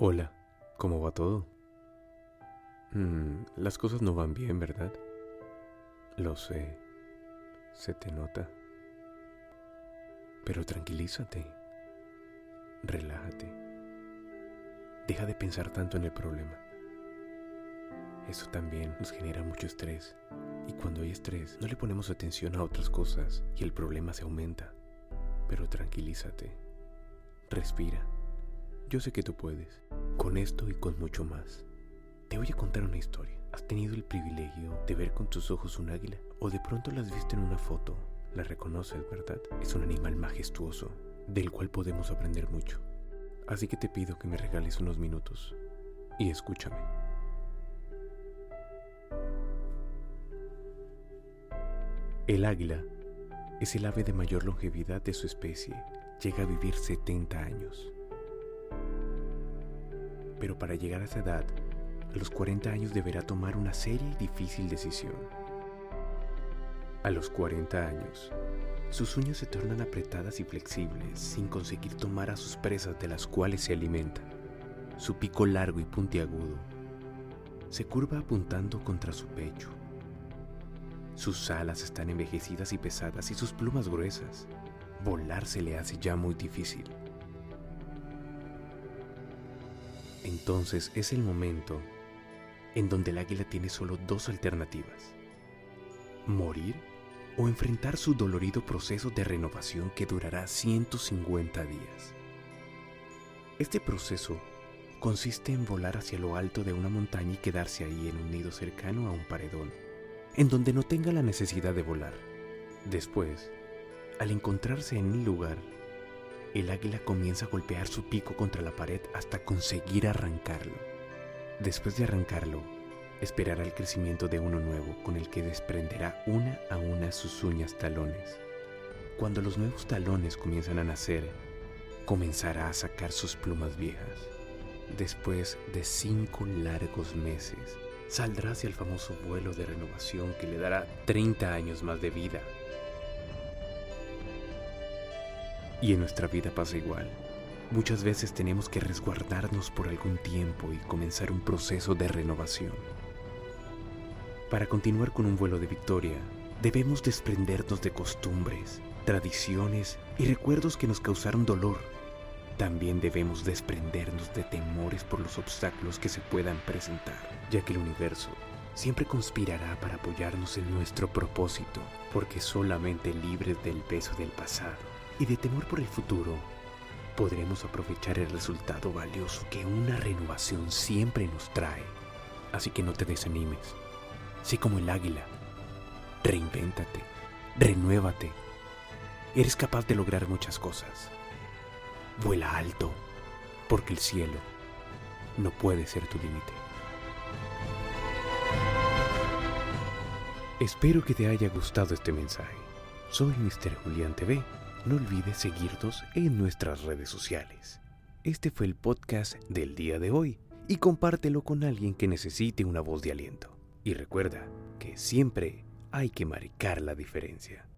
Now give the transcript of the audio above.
Hola, ¿cómo va todo? Mm, las cosas no van bien, ¿verdad? Lo sé, se te nota. Pero tranquilízate, relájate. Deja de pensar tanto en el problema. Eso también nos genera mucho estrés. Y cuando hay estrés, no le ponemos atención a otras cosas y el problema se aumenta. Pero tranquilízate. Respira. Yo sé que tú puedes. Con esto y con mucho más. Te voy a contar una historia. ¿Has tenido el privilegio de ver con tus ojos un águila? ¿O de pronto la has visto en una foto? La reconoces, ¿verdad? Es un animal majestuoso, del cual podemos aprender mucho. Así que te pido que me regales unos minutos y escúchame. El águila es el ave de mayor longevidad de su especie. Llega a vivir 70 años. Pero para llegar a esa edad, a los 40 años deberá tomar una seria y difícil decisión. A los 40 años, sus uñas se tornan apretadas y flexibles sin conseguir tomar a sus presas de las cuales se alimenta. Su pico largo y puntiagudo se curva apuntando contra su pecho. Sus alas están envejecidas y pesadas y sus plumas gruesas. Volar se le hace ya muy difícil. Entonces es el momento en donde el águila tiene solo dos alternativas. Morir o enfrentar su dolorido proceso de renovación que durará 150 días. Este proceso consiste en volar hacia lo alto de una montaña y quedarse ahí en un nido cercano a un paredón, en donde no tenga la necesidad de volar. Después, al encontrarse en el lugar, el águila comienza a golpear su pico contra la pared hasta conseguir arrancarlo. Después de arrancarlo, esperará el crecimiento de uno nuevo con el que desprenderá una a una sus uñas talones. Cuando los nuevos talones comienzan a nacer, comenzará a sacar sus plumas viejas. Después de cinco largos meses, saldrá hacia el famoso vuelo de renovación que le dará 30 años más de vida Y en nuestra vida pasa igual. Muchas veces tenemos que resguardarnos por algún tiempo y comenzar un proceso de renovación. Para continuar con un vuelo de victoria, debemos desprendernos de costumbres, tradiciones y recuerdos que nos causaron dolor. También debemos desprendernos de temores por los obstáculos que se puedan presentar, ya que el universo siempre conspirará para apoyarnos en nuestro propósito, porque solamente libres del peso del pasado y de temor por el futuro, podremos aprovechar el resultado valioso que una renovación siempre nos trae. Así que no te desanimes. Sé como el águila. Reinvéntate. Renuévate. Eres capaz de lograr muchas cosas. Vuela alto, porque el cielo no puede ser tu límite. Espero que te haya gustado este mensaje. Soy Mr. Julián TV no olvides seguirnos en nuestras redes sociales. Este fue el podcast del día de hoy y compártelo con alguien que necesite una voz de aliento. Y recuerda que siempre hay que marcar la diferencia.